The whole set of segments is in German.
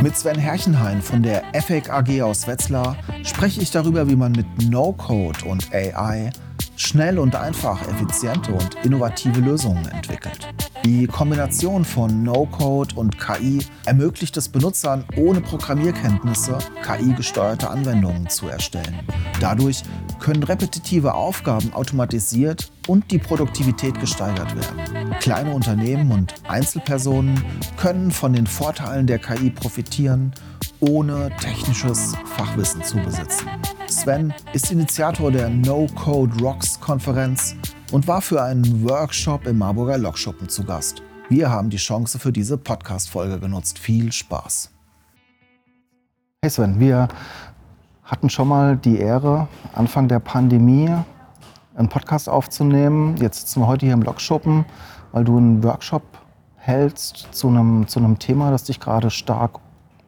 Mit Sven Herrchenhain von der EFEC AG aus Wetzlar spreche ich darüber, wie man mit No-Code und AI schnell und einfach effiziente und innovative Lösungen entwickelt. Die Kombination von No-Code und KI ermöglicht es Benutzern ohne Programmierkenntnisse, KI-gesteuerte Anwendungen zu erstellen. Dadurch können repetitive Aufgaben automatisiert und die Produktivität gesteigert werden. Kleine Unternehmen und Einzelpersonen können von den Vorteilen der KI profitieren, ohne technisches Fachwissen zu besitzen. Sven ist Initiator der No Code Rocks Konferenz und war für einen Workshop im Marburger Lokschuppen zu Gast. Wir haben die Chance für diese Podcast-Folge genutzt. Viel Spaß. Hey Sven, wir hatten schon mal die Ehre, Anfang der Pandemie einen Podcast aufzunehmen. Jetzt sitzen wir heute hier im Lokschuppen, weil du einen Workshop hältst zu einem, zu einem Thema, das dich gerade stark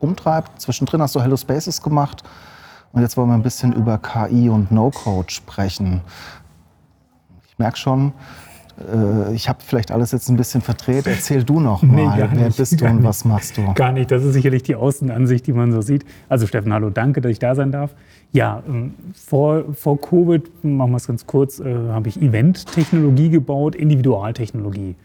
umtreibt. Zwischendrin hast du Hello Spaces gemacht und jetzt wollen wir ein bisschen über KI und No-Code sprechen. Ich merke schon, ich habe vielleicht alles jetzt ein bisschen verdreht. Erzähl du noch mal, nee, wer bist du und nicht. was machst du? Gar nicht, das ist sicherlich die Außenansicht, die man so sieht. Also Steffen, hallo, danke, dass ich da sein darf. Ja, ähm, vor, vor Covid, machen wir es ganz kurz, äh, habe ich Event-Technologie gebaut, Individualtechnologie.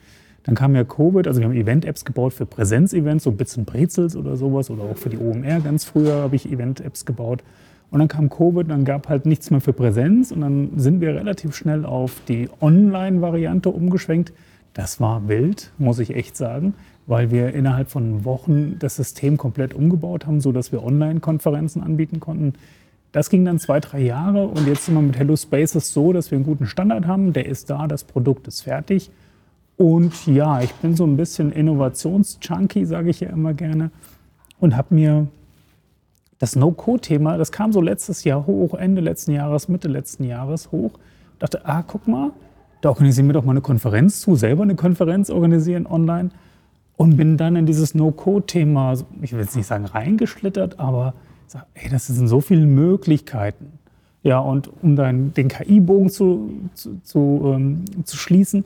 Dann kam ja Covid, also wir haben Event-Apps gebaut für Präsenz-Events, so Bits und Brezels oder sowas, oder auch für die OMR ganz früher habe ich Event-Apps gebaut. Und dann kam Covid, dann gab halt nichts mehr für Präsenz und dann sind wir relativ schnell auf die Online-Variante umgeschwenkt. Das war wild, muss ich echt sagen, weil wir innerhalb von Wochen das System komplett umgebaut haben, sodass wir Online-Konferenzen anbieten konnten. Das ging dann zwei, drei Jahre und jetzt sind wir mit Hello Spaces so, dass wir einen guten Standard haben. Der ist da, das Produkt ist fertig. Und ja, ich bin so ein bisschen Innovations-Junkie, sage ich ja immer gerne, und habe mir das No-Code-Thema, das kam so letztes Jahr hoch, Ende letzten Jahres, Mitte letzten Jahres hoch. Ich dachte, ah, guck mal, da organisieren wir doch mal eine Konferenz zu, selber eine Konferenz organisieren online. Und bin dann in dieses No-Code-Thema, ich will jetzt nicht sagen reingeschlittert, aber sag, ey, das sind so viele Möglichkeiten. Ja, und um dann den KI-Bogen zu, zu, zu, ähm, zu schließen,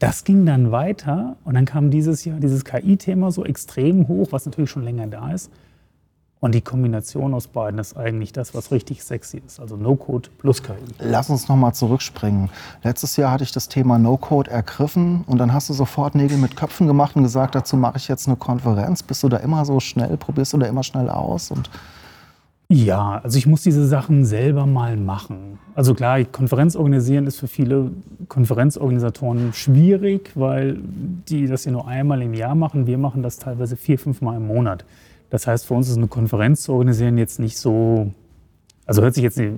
das ging dann weiter und dann kam dieses Jahr dieses KI-Thema so extrem hoch, was natürlich schon länger da ist. Und die Kombination aus beiden ist eigentlich das, was richtig sexy ist. Also No-Code plus KI. Lass uns nochmal zurückspringen. Letztes Jahr hatte ich das Thema No-Code ergriffen und dann hast du sofort Nägel mit Köpfen gemacht und gesagt, dazu mache ich jetzt eine Konferenz. Bist du da immer so schnell? Probierst du da immer schnell aus? Und ja, also ich muss diese Sachen selber mal machen. Also klar, Konferenz organisieren ist für viele Konferenzorganisatoren schwierig, weil die das ja nur einmal im Jahr machen. Wir machen das teilweise vier, fünf Mal im Monat. Das heißt, für uns ist eine Konferenz zu organisieren jetzt nicht so, also hört sich jetzt nicht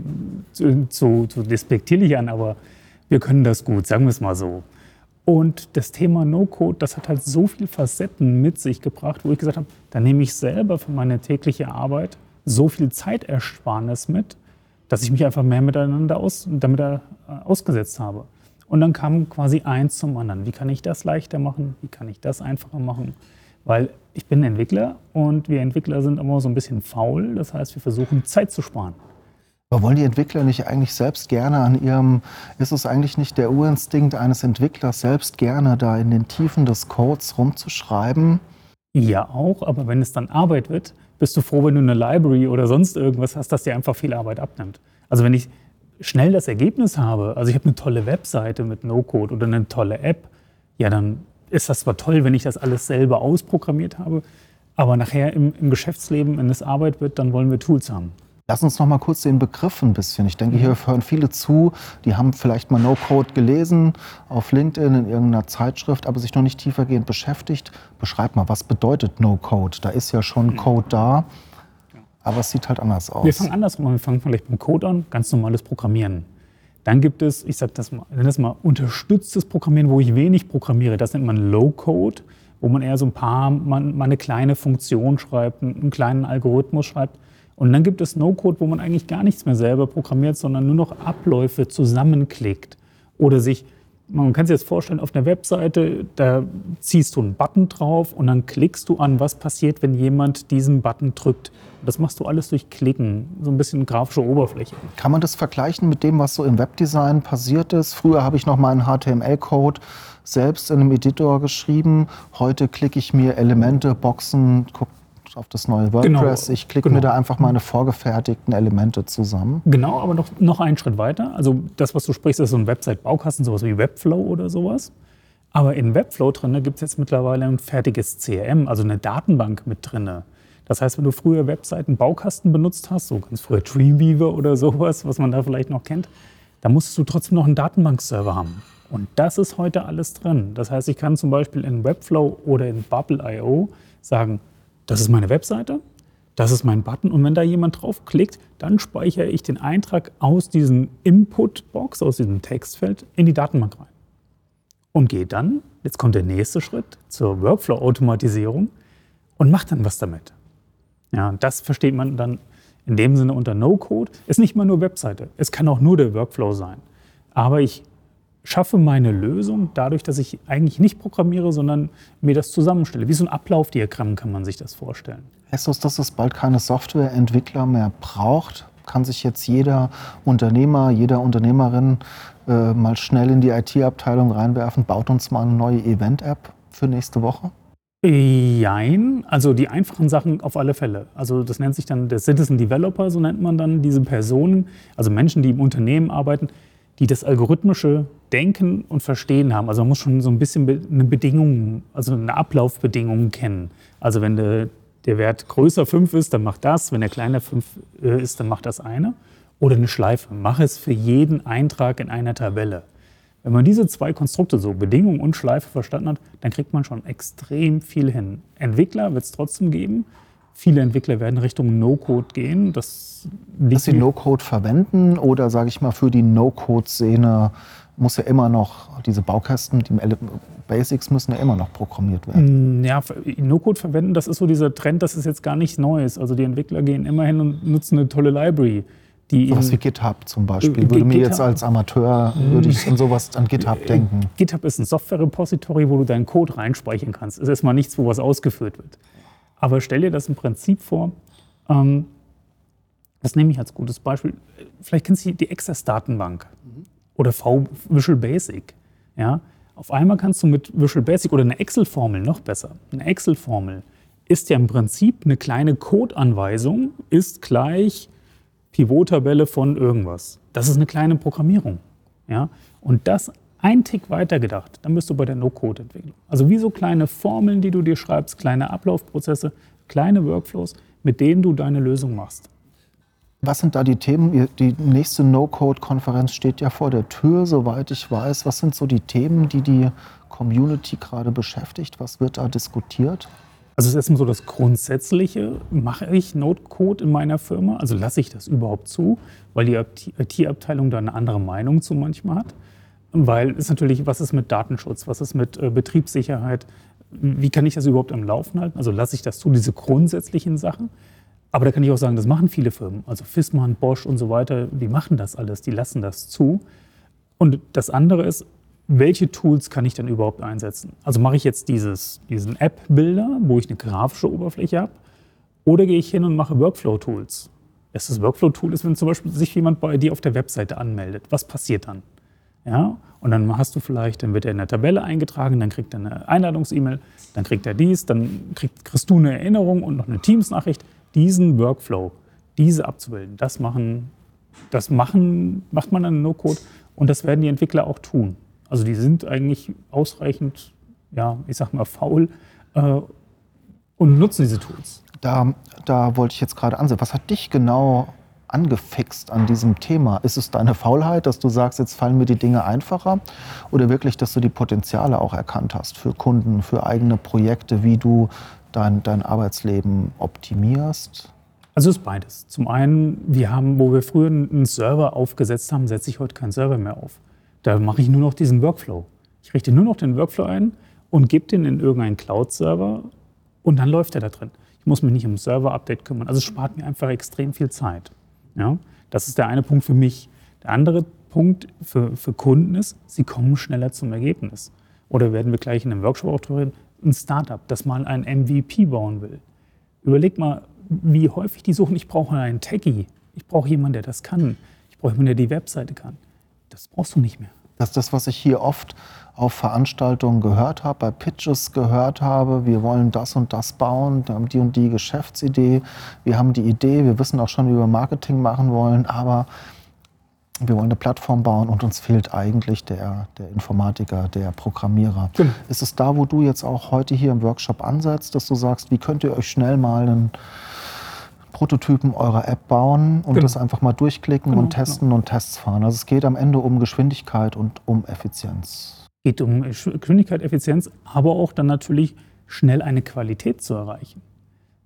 zu, zu, zu despektierlich an, aber wir können das gut, sagen wir es mal so. Und das Thema No-Code, das hat halt so viele Facetten mit sich gebracht, wo ich gesagt habe, da nehme ich selber für meine tägliche Arbeit so viel Zeitersparnis mit, dass ich mich einfach mehr miteinander aus, damit äh, ausgesetzt habe. Und dann kam quasi eins zum anderen. Wie kann ich das leichter machen? Wie kann ich das einfacher machen? Weil ich bin Entwickler und wir Entwickler sind immer so ein bisschen faul. Das heißt, wir versuchen Zeit zu sparen. Aber wollen die Entwickler nicht eigentlich selbst gerne an ihrem, ist es eigentlich nicht der Urinstinkt eines Entwicklers, selbst gerne da in den Tiefen des Codes rumzuschreiben? Ja, auch, aber wenn es dann Arbeit wird, bist du froh, wenn du eine Library oder sonst irgendwas hast, das dir einfach viel Arbeit abnimmt. Also wenn ich schnell das Ergebnis habe, also ich habe eine tolle Webseite mit No-Code oder eine tolle App, ja, dann ist das zwar toll, wenn ich das alles selber ausprogrammiert habe, aber nachher im, im Geschäftsleben, wenn es Arbeit wird, dann wollen wir Tools haben. Lass uns noch mal kurz den Begriff ein bisschen. Ich denke, hier hören viele zu, die haben vielleicht mal No-Code gelesen auf LinkedIn in irgendeiner Zeitschrift, aber sich noch nicht tiefergehend beschäftigt. Beschreib mal, was bedeutet No-Code? Da ist ja schon Code da, aber es sieht halt anders aus. Wir fangen andersrum an. Wir fangen vielleicht beim Code an, ganz normales Programmieren. Dann gibt es, ich sage das mal, nenne das mal unterstütztes Programmieren, wo ich wenig programmiere. Das nennt man Low-Code, wo man eher so ein paar, man, mal eine kleine Funktion schreibt, einen kleinen Algorithmus schreibt. Und dann gibt es No-Code, wo man eigentlich gar nichts mehr selber programmiert, sondern nur noch Abläufe zusammenklickt oder sich man kann sich das vorstellen, auf einer Webseite, da ziehst du einen Button drauf und dann klickst du an, was passiert, wenn jemand diesen Button drückt. Das machst du alles durch Klicken, so ein bisschen grafische Oberfläche. Kann man das vergleichen mit dem, was so im Webdesign passiert ist? Früher habe ich noch meinen HTML-Code selbst in einem Editor geschrieben. Heute klicke ich mir Elemente, Boxen, gucke auf das neue WordPress. Genau, ich klicke genau. mir da einfach meine vorgefertigten Elemente zusammen. Genau, aber noch, noch einen Schritt weiter. Also das, was du sprichst, ist so ein Website-Baukasten, sowas wie Webflow oder sowas. Aber in Webflow drin gibt es jetzt mittlerweile ein fertiges CRM, also eine Datenbank mit drin. Das heißt, wenn du früher Webseiten-Baukasten benutzt hast, so ganz früher Dreamweaver oder sowas, was man da vielleicht noch kennt, da musstest du trotzdem noch einen Datenbankserver haben. Und das ist heute alles drin. Das heißt, ich kann zum Beispiel in Webflow oder in Bubble.io sagen, das ist meine Webseite, das ist mein Button und wenn da jemand draufklickt, dann speichere ich den Eintrag aus diesem Input-Box, aus diesem Textfeld in die Datenbank rein. Und gehe dann, jetzt kommt der nächste Schritt zur Workflow-Automatisierung und mache dann was damit. Ja, das versteht man dann in dem Sinne unter No-Code. Ist nicht mal nur Webseite, es kann auch nur der Workflow sein. Aber ich schaffe meine Lösung dadurch, dass ich eigentlich nicht programmiere, sondern mir das zusammenstelle. Wie so ein Ablaufdiagramm kann man sich das vorstellen. Heißt das, dass es bald keine Softwareentwickler mehr braucht? Kann sich jetzt jeder Unternehmer, jeder Unternehmerin äh, mal schnell in die IT-Abteilung reinwerfen, baut uns mal eine neue Event-App für nächste Woche? Jein, also die einfachen Sachen auf alle Fälle. Also das nennt sich dann der Citizen Developer, so nennt man dann diese Personen, also Menschen, die im Unternehmen arbeiten, die das algorithmische Denken und Verstehen haben. Also man muss schon so ein bisschen eine Bedingung, also eine Ablaufbedingung kennen. Also wenn der, der Wert größer 5 ist, dann macht das. Wenn er kleiner 5 äh, ist, dann macht das eine. Oder eine Schleife. Mach es für jeden Eintrag in einer Tabelle. Wenn man diese zwei Konstrukte, so Bedingung und Schleife, verstanden hat, dann kriegt man schon extrem viel hin. Entwickler wird es trotzdem geben, Viele Entwickler werden Richtung No-Code gehen. Das Dass sie No-Code verwenden oder sage ich mal für die No-Code-Szene muss ja immer noch diese Baukästen, die Basics müssen ja immer noch programmiert werden. Mm, ja, No-Code verwenden, das ist so dieser Trend, das ist jetzt gar nicht Neues. Also die Entwickler gehen immer hin und nutzen eine tolle Library. Die was wie GitHub zum Beispiel. Äh, würde mir jetzt als Amateur, würde ich an sowas an GitHub äh, denken. GitHub ist ein Software-Repository, wo du deinen Code reinspeichern kannst. Es ist erstmal nichts, wo was ausgeführt wird. Aber stell dir das im Prinzip vor, ähm, das nehme ich als gutes Beispiel. Vielleicht kennst du die Access-Datenbank oder v Visual Basic. Ja? Auf einmal kannst du mit Visual Basic oder eine Excel-Formel noch besser. Eine Excel-Formel ist ja im Prinzip eine kleine Code-Anweisung, ist gleich Pivot-Tabelle von irgendwas. Das ist eine kleine Programmierung. Ja? Und das ein Tick weiter gedacht, dann bist du bei der No-Code-Entwicklung. Also wie so kleine Formeln, die du dir schreibst, kleine Ablaufprozesse, kleine Workflows, mit denen du deine Lösung machst. Was sind da die Themen? Die nächste No-Code-Konferenz steht ja vor der Tür, soweit ich weiß. Was sind so die Themen, die die Community gerade beschäftigt? Was wird da diskutiert? Also es ist erstmal so das Grundsätzliche, mache ich No-Code in meiner Firma? Also lasse ich das überhaupt zu, weil die IT-Abteilung da eine andere Meinung zu manchmal hat? Weil es natürlich, was ist mit Datenschutz, was ist mit äh, Betriebssicherheit, wie kann ich das überhaupt am Laufen halten? Also lasse ich das zu, diese grundsätzlichen Sachen. Aber da kann ich auch sagen, das machen viele Firmen. Also Fissmann, Bosch und so weiter, die machen das alles, die lassen das zu. Und das andere ist, welche Tools kann ich denn überhaupt einsetzen? Also mache ich jetzt dieses, diesen App-Builder, wo ich eine grafische Oberfläche habe, oder gehe ich hin und mache Workflow-Tools? Das Workflow-Tool ist, wenn zum Beispiel sich jemand bei dir auf der Webseite anmeldet. Was passiert dann? Ja? Und dann hast du vielleicht, dann wird er in der Tabelle eingetragen, dann kriegt er eine Einladungs-E-Mail, dann kriegt er dies, dann krieg, kriegst du eine Erinnerung und noch eine Teams-Nachricht. Diesen Workflow, diese abzubilden, das machen, das machen, macht man dann No-Code und das werden die Entwickler auch tun. Also die sind eigentlich ausreichend, ja, ich sag mal, faul äh, und nutzen diese Tools. Da, da wollte ich jetzt gerade ansehen. Was hat dich genau angefixt an diesem Thema? Ist es deine Faulheit, dass du sagst, jetzt fallen mir die Dinge einfacher? Oder wirklich, dass du die Potenziale auch erkannt hast für Kunden, für eigene Projekte, wie du dein, dein Arbeitsleben optimierst? Also es ist beides. Zum einen, wir haben, wo wir früher einen Server aufgesetzt haben, setze ich heute keinen Server mehr auf. Da mache ich nur noch diesen Workflow. Ich richte nur noch den Workflow ein und gebe den in irgendeinen Cloud-Server und dann läuft er da drin. Ich muss mich nicht um Server-Update kümmern. Also es spart mir einfach extrem viel Zeit. Ja? Das ist der eine Punkt für mich. Der andere Punkt für, für Kunden ist, sie kommen schneller zum Ergebnis. Oder werden wir gleich in einem Workshop auch drüber reden, ein Startup, das mal ein MVP bauen will. Überleg mal, wie häufig die suchen, ich brauche einen Techie, ich brauche jemanden, der das kann, ich brauche jemanden, der die Webseite kann. Das brauchst du nicht mehr. Das ist das, was ich hier oft auf Veranstaltungen gehört habe, bei Pitches gehört habe. Wir wollen das und das bauen, wir haben die und die Geschäftsidee, wir haben die Idee, wir wissen auch schon, wie wir Marketing machen wollen, aber wir wollen eine Plattform bauen und uns fehlt eigentlich der, der Informatiker, der Programmierer. Genau. Ist es da, wo du jetzt auch heute hier im Workshop ansetzt, dass du sagst, wie könnt ihr euch schnell mal einen Prototypen eurer App bauen und genau. das einfach mal durchklicken genau, und testen genau. und Tests fahren? Also es geht am Ende um Geschwindigkeit und um Effizienz. Es geht um Geschwindigkeit, Effizienz, aber auch dann natürlich schnell eine Qualität zu erreichen.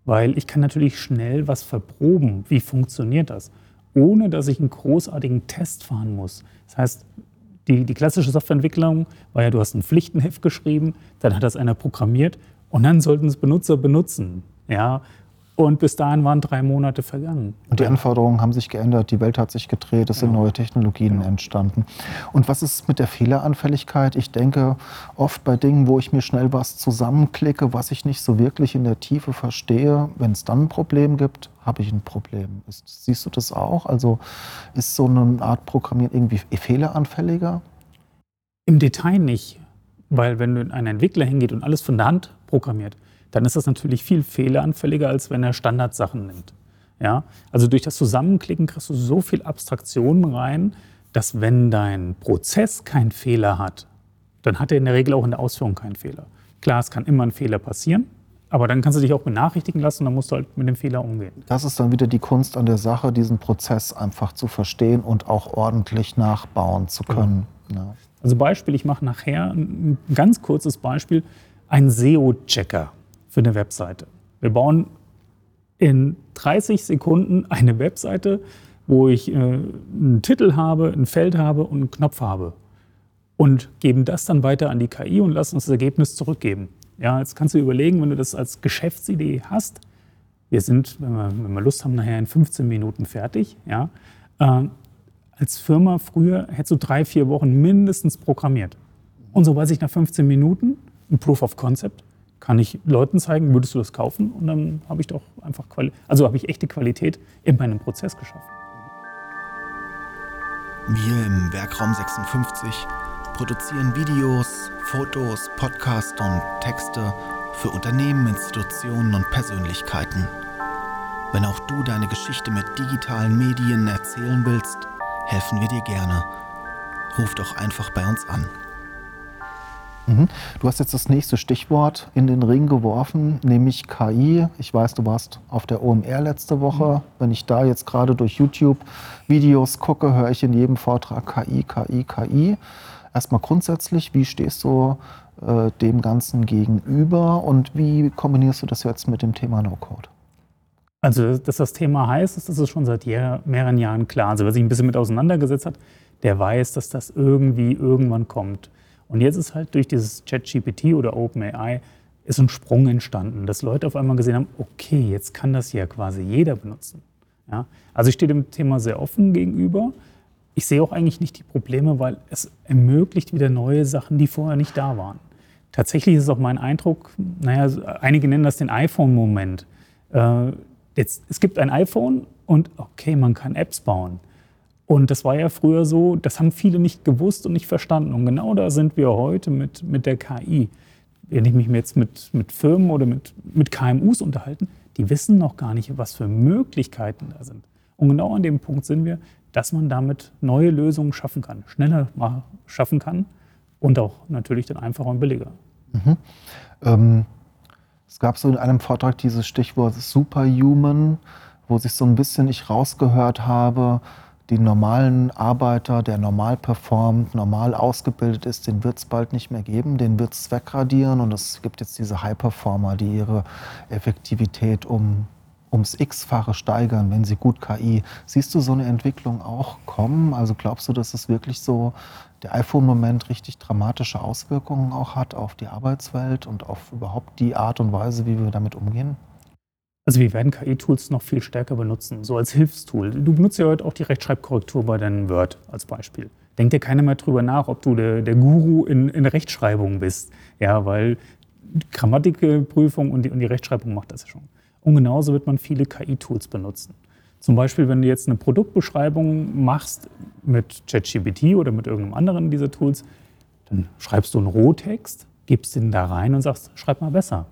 Weil ich kann natürlich schnell was verproben. Wie funktioniert das? ohne dass ich einen großartigen Test fahren muss. Das heißt, die, die klassische Softwareentwicklung war ja, du hast ein Pflichtenheft geschrieben, dann hat das einer programmiert und dann sollten es Benutzer benutzen. Ja, und bis dahin waren drei Monate vergangen. Und die Anforderungen haben sich geändert, die Welt hat sich gedreht, es sind neue Technologien genau. entstanden. Und was ist mit der Fehleranfälligkeit? Ich denke oft bei Dingen, wo ich mir schnell was zusammenklicke, was ich nicht so wirklich in der Tiefe verstehe, wenn es dann ein Problem gibt, habe ich ein Problem. Ist, siehst du das auch? Also ist so eine Art Programmieren irgendwie fehleranfälliger? Im Detail nicht. Weil wenn ein Entwickler hingeht und alles von der Hand programmiert, dann ist das natürlich viel fehleranfälliger, als wenn er Standardsachen nimmt. Ja? Also durch das Zusammenklicken kriegst du so viel Abstraktionen rein, dass wenn dein Prozess keinen Fehler hat, dann hat er in der Regel auch in der Ausführung keinen Fehler. Klar, es kann immer ein Fehler passieren, aber dann kannst du dich auch benachrichtigen lassen und dann musst du halt mit dem Fehler umgehen. Das ist dann wieder die Kunst an der Sache, diesen Prozess einfach zu verstehen und auch ordentlich nachbauen zu genau. können. Genau. Ja. Also Beispiel, ich mache nachher ein ganz kurzes Beispiel, ein SEO-Checker für eine Webseite. Wir bauen in 30 Sekunden eine Webseite, wo ich äh, einen Titel habe, ein Feld habe und einen Knopf habe. Und geben das dann weiter an die KI und lassen uns das Ergebnis zurückgeben. Ja, jetzt kannst du überlegen, wenn du das als Geschäftsidee hast. Wir sind, wenn wir, wenn wir Lust haben, nachher in 15 Minuten fertig. Ja, äh, als Firma früher hättest du drei, vier Wochen mindestens programmiert. Und so weiß ich nach 15 Minuten ein Proof of Concept kann ich Leuten zeigen, würdest du das kaufen? Und dann habe ich doch einfach Quali also habe ich echte Qualität in meinem Prozess geschaffen. Wir im Werkraum 56 produzieren Videos, Fotos, Podcasts und Texte für Unternehmen, Institutionen und Persönlichkeiten. Wenn auch du deine Geschichte mit digitalen Medien erzählen willst, helfen wir dir gerne. Ruf doch einfach bei uns an. Mhm. Du hast jetzt das nächste Stichwort in den Ring geworfen, nämlich KI. Ich weiß, du warst auf der OMR letzte Woche. Mhm. Wenn ich da jetzt gerade durch YouTube-Videos gucke, höre ich in jedem Vortrag KI, KI, KI. Erstmal grundsätzlich, wie stehst du äh, dem Ganzen gegenüber und wie kombinierst du das jetzt mit dem Thema No-Code? Also, dass das Thema heiß ist, das ist schon seit mehreren Jahren klar. Also, wer sich ein bisschen mit auseinandergesetzt hat, der weiß, dass das irgendwie irgendwann kommt. Und jetzt ist halt durch dieses ChatGPT oder OpenAI ist ein Sprung entstanden, dass Leute auf einmal gesehen haben, okay, jetzt kann das ja quasi jeder benutzen. Ja? Also ich stehe dem Thema sehr offen gegenüber. Ich sehe auch eigentlich nicht die Probleme, weil es ermöglicht wieder neue Sachen, die vorher nicht da waren. Tatsächlich ist auch mein Eindruck, naja, einige nennen das den iPhone-Moment. Äh, es gibt ein iPhone und okay, man kann Apps bauen. Und das war ja früher so, das haben viele nicht gewusst und nicht verstanden. Und genau da sind wir heute mit, mit der KI. Wenn ich mich jetzt mit, mit Firmen oder mit, mit KMUs unterhalten, die wissen noch gar nicht, was für Möglichkeiten da sind. Und genau an dem Punkt sind wir, dass man damit neue Lösungen schaffen kann, schneller schaffen kann und auch natürlich dann einfacher und billiger. Mhm. Ähm, es gab so in einem Vortrag dieses Stichwort Superhuman, wo sich so ein bisschen ich rausgehört habe, den normalen Arbeiter, der normal performt, normal ausgebildet ist, den wird es bald nicht mehr geben, den wird es wegradieren und es gibt jetzt diese High-Performer, die ihre Effektivität um, ums X-fache steigern, wenn sie gut KI. Siehst du so eine Entwicklung auch kommen? Also glaubst du, dass es wirklich so der iPhone-Moment richtig dramatische Auswirkungen auch hat auf die Arbeitswelt und auf überhaupt die Art und Weise, wie wir damit umgehen? Also wir werden KI-Tools noch viel stärker benutzen, so als Hilfstool. Du benutzt ja heute auch die Rechtschreibkorrektur bei deinem Word als Beispiel. Denkt ja keiner mehr drüber nach, ob du der, der Guru in, in Rechtschreibung bist. Ja, weil Grammatikprüfung und die, und die Rechtschreibung macht das ja schon. Und genauso wird man viele KI-Tools benutzen. Zum Beispiel, wenn du jetzt eine Produktbeschreibung machst mit ChatGPT oder mit irgendeinem anderen dieser Tools, dann schreibst du einen Rohtext, gibst den da rein und sagst, schreib mal besser.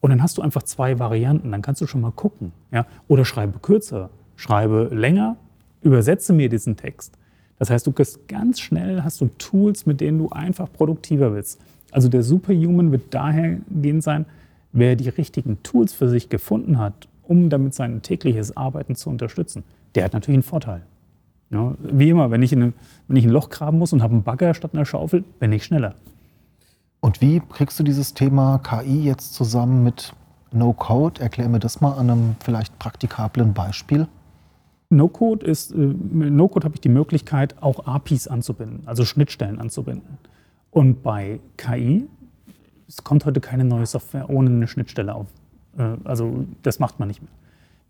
Und dann hast du einfach zwei Varianten, dann kannst du schon mal gucken. Ja? Oder schreibe kürzer, schreibe länger, übersetze mir diesen Text. Das heißt, du kriegst ganz schnell, hast du Tools, mit denen du einfach produktiver bist. Also der Superhuman wird dahergehend sein, wer die richtigen Tools für sich gefunden hat, um damit sein tägliches Arbeiten zu unterstützen, der hat natürlich einen Vorteil. Ja, wie immer, wenn ich, eine, wenn ich ein Loch graben muss und habe einen Bagger statt einer Schaufel, bin ich schneller. Und wie kriegst du dieses Thema KI jetzt zusammen mit No-Code? Erklär mir das mal an einem vielleicht praktikablen Beispiel. No-Code ist, äh, mit No-Code habe ich die Möglichkeit, auch APIs anzubinden, also Schnittstellen anzubinden. Und bei KI, es kommt heute keine neue Software ohne eine Schnittstelle auf. Äh, also das macht man nicht mehr.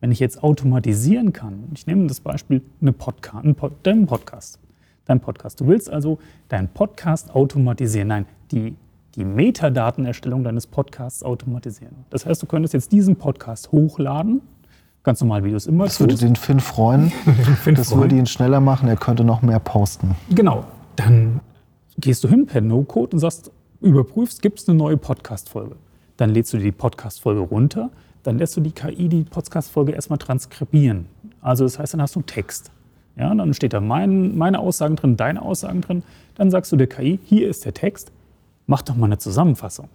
Wenn ich jetzt automatisieren kann, ich nehme das Beispiel eine Podcast, ein Pod, dein Podcast, dein Podcast. Du willst also deinen Podcast automatisieren. Nein, die die Metadatenerstellung deines Podcasts automatisieren. Das heißt, du könntest jetzt diesen Podcast hochladen, ganz normal, wie du es immer Das würde den Finn freuen. Finn das freuen. würde ihn schneller machen, er könnte noch mehr posten. Genau. Dann gehst du hin per No-Code und sagst, überprüfst, gibt es eine neue Podcast-Folge. Dann lädst du die Podcast-Folge runter, dann lässt du die KI die Podcast-Folge erstmal transkribieren. Also das heißt, dann hast du Text. Ja, dann steht da mein, meine Aussagen drin, deine Aussagen drin. Dann sagst du der KI, hier ist der Text, mach doch mal eine Zusammenfassung.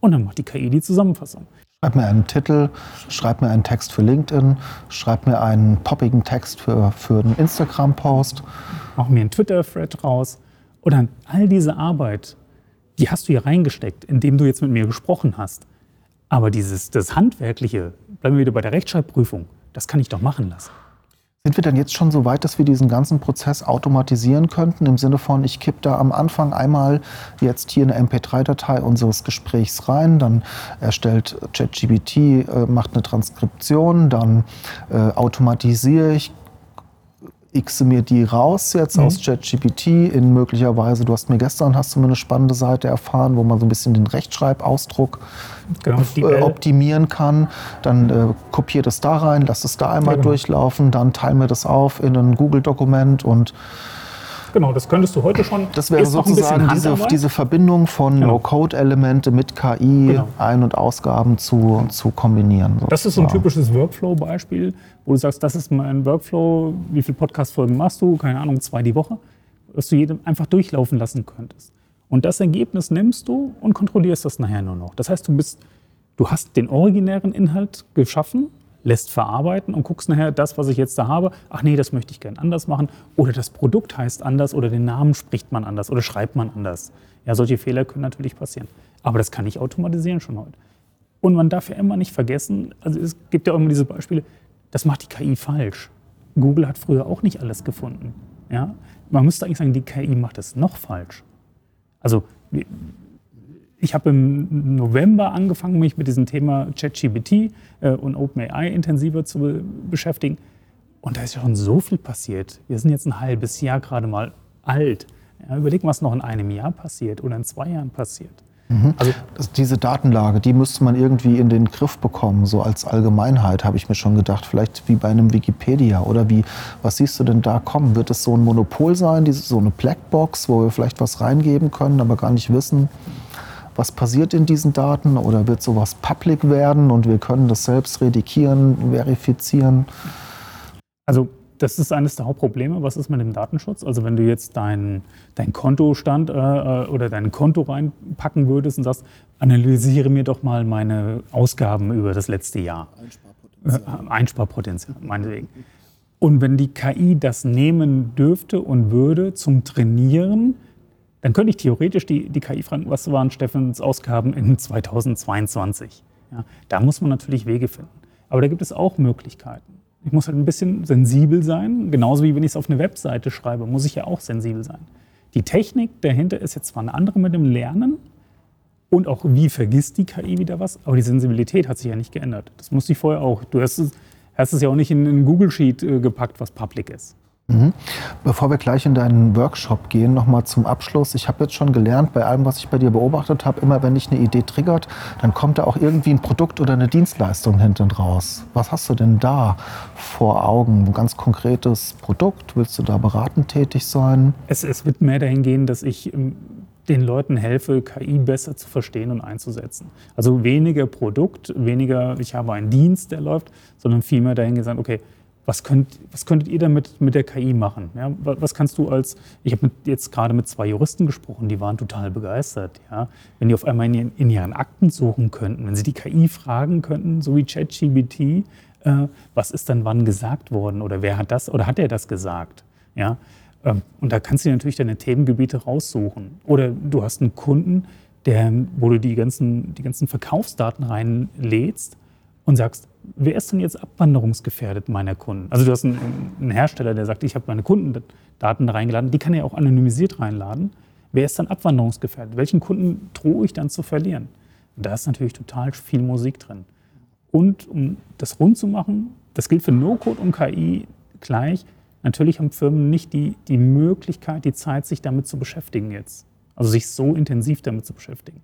Und dann macht die KI die Zusammenfassung. Schreib mir einen Titel, schreib mir einen Text für LinkedIn, schreib mir einen poppigen Text für, für einen Instagram-Post. Mach mir einen Twitter-Thread raus. Und dann all diese Arbeit, die hast du hier reingesteckt, indem du jetzt mit mir gesprochen hast. Aber dieses, das Handwerkliche, bleiben wir wieder bei der Rechtschreibprüfung, das kann ich doch machen lassen. Sind wir denn jetzt schon so weit, dass wir diesen ganzen Prozess automatisieren könnten? Im Sinne von, ich kippe da am Anfang einmal jetzt hier eine MP3-Datei unseres Gesprächs rein, dann erstellt ChatGPT, äh, macht eine Transkription, dann äh, automatisiere ich, xe mir die raus jetzt aus ChatGPT in möglicherweise, du hast mir gestern, hast du mir eine spannende Seite erfahren, wo man so ein bisschen den Rechtschreibausdruck Genau, äh, optimieren kann. Dann äh, kopiere das da rein, lass es da einmal Ja, genau. durchlaufen, dann teile mir das auf in ein Google-Dokument und Genau, das könntest du heute schon. das wäre sozusagen diese, diese Verbindung von Genau. No-Code-Elemente mit KI, Genau. Ein- und Ausgaben zu, zu kombinieren. Das ist so ein sozusagen. typisches Workflow-Beispiel, wo du sagst, das ist mein Workflow, wie viele Podcast-Folgen machst du? Keine Ahnung, zwei die Woche, dass du jedem einfach durchlaufen lassen könntest. Und das Ergebnis nimmst du und kontrollierst das nachher nur noch. Das heißt, du bist, du hast den originären Inhalt geschaffen, lässt verarbeiten und guckst nachher das, was ich jetzt da habe. Ach nee, das möchte ich gern anders machen. Oder das Produkt heißt anders oder den Namen spricht man anders oder schreibt man anders. Ja, solche Fehler können natürlich passieren. Aber das kann ich automatisieren schon heute. Und man darf ja immer nicht vergessen, also es gibt ja auch immer diese Beispiele, das macht die KI falsch. Google hat früher auch nicht alles gefunden. Ja? Man müsste eigentlich sagen, die KI macht es noch falsch. Also ich habe im November angefangen, mich mit diesem Thema ChatGPT äh, und OpenAI intensiver zu be beschäftigen. Und da ist ja schon so viel passiert. Wir sind jetzt ein halbes Jahr gerade mal alt. Ja, überleg, was noch in einem Jahr passiert oder in zwei Jahren passiert. Also Das, diese Datenlage, die müsste man irgendwie in den Griff bekommen, so als Allgemeinheit, habe ich mir schon gedacht. Vielleicht wie bei einem Wikipedia oder wie, was siehst du denn da kommen? Wird es so ein Monopol sein, diese, so eine Blackbox, wo wir vielleicht was reingeben können, aber gar nicht wissen, was passiert in diesen Daten? Oder wird sowas public werden und wir können das selbst redigieren, verifizieren? Also das ist eines der Hauptprobleme. Was ist mit dem Datenschutz? Also wenn du jetzt deinen dein Kontostand äh, äh, oder dein Konto reinpacken würdest und sagst, analysiere mir doch mal meine Ausgaben über das letzte Jahr. Einsparpotenzial. Äh, Einsparpotenzial, meinetwegen. Und wenn die KI das nehmen dürfte und würde zum Trainieren, dann könnte ich theoretisch die, die KI fragen, was waren Steffens Ausgaben in 2022? Ja, da muss man natürlich Wege finden. Aber da gibt es auch Möglichkeiten. Ich muss halt ein bisschen sensibel sein, genauso wie wenn ich es auf eine Webseite schreibe, muss ich ja auch sensibel sein. Die Technik dahinter ist jetzt zwar eine andere mit dem Lernen, Und auch, wie vergisst die KI wieder was? Aber die Sensibilität hat sich ja nicht geändert. Das musste ich vorher auch. Du hast es, hast es ja auch nicht in einen Google Sheet äh, gepackt, was public ist. Mhm. Bevor wir gleich in deinen Workshop gehen, nochmal zum Abschluss. Ich habe jetzt schon gelernt, bei allem, was ich bei dir beobachtet habe, immer wenn dich eine Idee triggert, dann kommt da auch irgendwie ein Produkt oder eine Dienstleistung hinten raus. Was hast du denn da vor Augen? Ein ganz konkretes Produkt? Willst du da beratend tätig sein? Es, es wird mehr dahin gehen, dass ich ähm, den Leuten helfe, KI besser zu verstehen und einzusetzen. Also weniger Produkt, weniger, ich habe einen Dienst, der läuft, sondern vielmehr dahin gesagt, okay, was, könnt, was könntet ihr damit mit der KI machen? Ja, was kannst du als, ich habe jetzt gerade mit zwei Juristen gesprochen, die waren total begeistert. Ja? Wenn die auf einmal in ihren, in ihren Akten suchen könnten, wenn sie die KI fragen könnten, so wie ChatGBT, äh, was ist dann wann gesagt worden oder wer hat das oder hat er das gesagt? Ja? Ähm, und da kannst du natürlich deine Themengebiete raussuchen. Oder du hast einen Kunden, der, wo du die ganzen, die ganzen Verkaufsdaten reinlädst und sagst, wer ist denn jetzt abwanderungsgefährdet meiner Kunden? Also du hast einen, einen Hersteller, der sagt, ich habe meine Kundendaten reingeladen, die kann er auch anonymisiert reinladen. Wer ist dann abwanderungsgefährdet? Welchen Kunden drohe ich dann zu verlieren? Und da ist natürlich total viel Musik drin. Und um das rund zu machen, das gilt für No-Code und KI gleich, natürlich haben Firmen nicht die, die Möglichkeit, die Zeit, sich damit zu beschäftigen jetzt. Also sich so intensiv damit zu beschäftigen.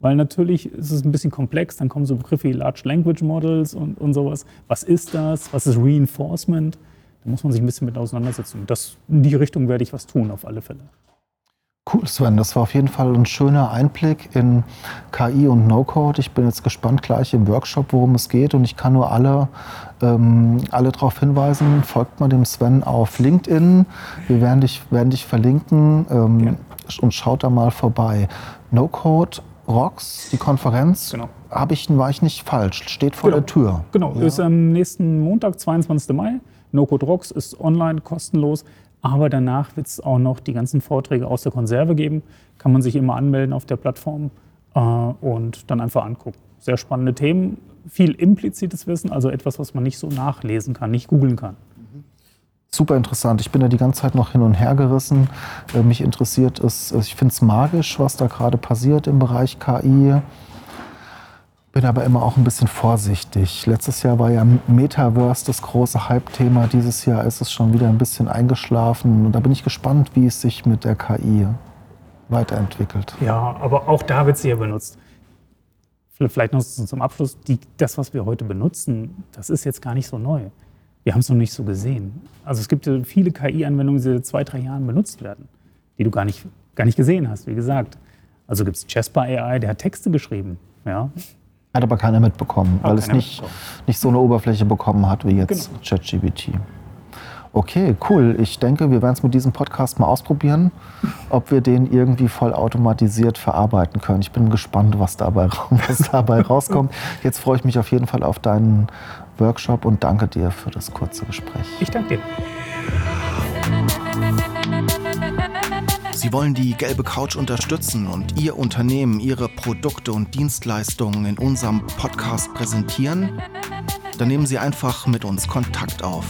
Weil natürlich ist es ein bisschen komplex, dann kommen so Begriffe wie Large Language Models und, und sowas. Was ist das? Was ist Reinforcement? Da muss man sich ein bisschen mit auseinandersetzen. Das, in die Richtung werde ich was tun, auf alle Fälle. Cool, Sven. Das war auf jeden Fall ein schöner Einblick in KI und No-Code. Ich bin jetzt gespannt gleich im Workshop, worum es geht. Und ich kann nur alle, ähm, alle darauf hinweisen, folgt mal dem Sven auf LinkedIn. Wir werden dich, werden dich verlinken ähm, ja. und schaut da mal vorbei. No-Code Rocks, die Konferenz, genau. ich, war ich nicht falsch, steht vor genau. der Tür. Genau, ja. ist am nächsten Montag, 22. Mai. No Code Rocks ist online kostenlos, aber danach wird es auch noch die ganzen Vorträge aus der Konserve geben. Kann man sich immer anmelden auf der Plattform äh, und dann einfach angucken. Sehr spannende Themen, viel implizites Wissen, also etwas, was man nicht so nachlesen kann, nicht googeln kann super interessant. Ich bin da die ganze Zeit noch hin und her gerissen. Äh, mich interessiert es, äh, ich finde es magisch, was da gerade passiert im Bereich KI. Bin aber immer auch ein bisschen vorsichtig. Letztes Jahr war ja Metaverse das große Hype-Thema. Dieses Jahr ist es schon wieder ein bisschen eingeschlafen. Und da bin ich gespannt, wie es sich mit der KI weiterentwickelt. Ja, aber auch da wird sie ja benutzt. Vielleicht noch zum Abschluss, die, das, was wir heute benutzen, das ist jetzt gar nicht so neu wir haben es noch nicht so gesehen. Also es gibt viele KI-Anwendungen, die seit zwei, drei Jahren benutzt werden, die du gar nicht, gar nicht gesehen hast, wie gesagt. Also gibt es Jasper AI, der hat Texte geschrieben. Ja. Hat aber keiner mitbekommen, weil es nicht, nicht so eine Oberfläche bekommen hat wie jetzt genau. ChatGPT. Okay, cool. Ich denke, wir werden es mit diesem Podcast mal ausprobieren, ob wir den irgendwie vollautomatisiert verarbeiten können. Ich bin gespannt, was dabei, was dabei rauskommt. Jetzt freue ich mich auf jeden Fall auf deinen Workshop und danke dir für das kurze Gespräch. Ich danke dir. Sie wollen die gelbe Couch unterstützen und Ihr Unternehmen, Ihre Produkte und Dienstleistungen in unserem Podcast präsentieren? Dann nehmen Sie einfach mit uns Kontakt auf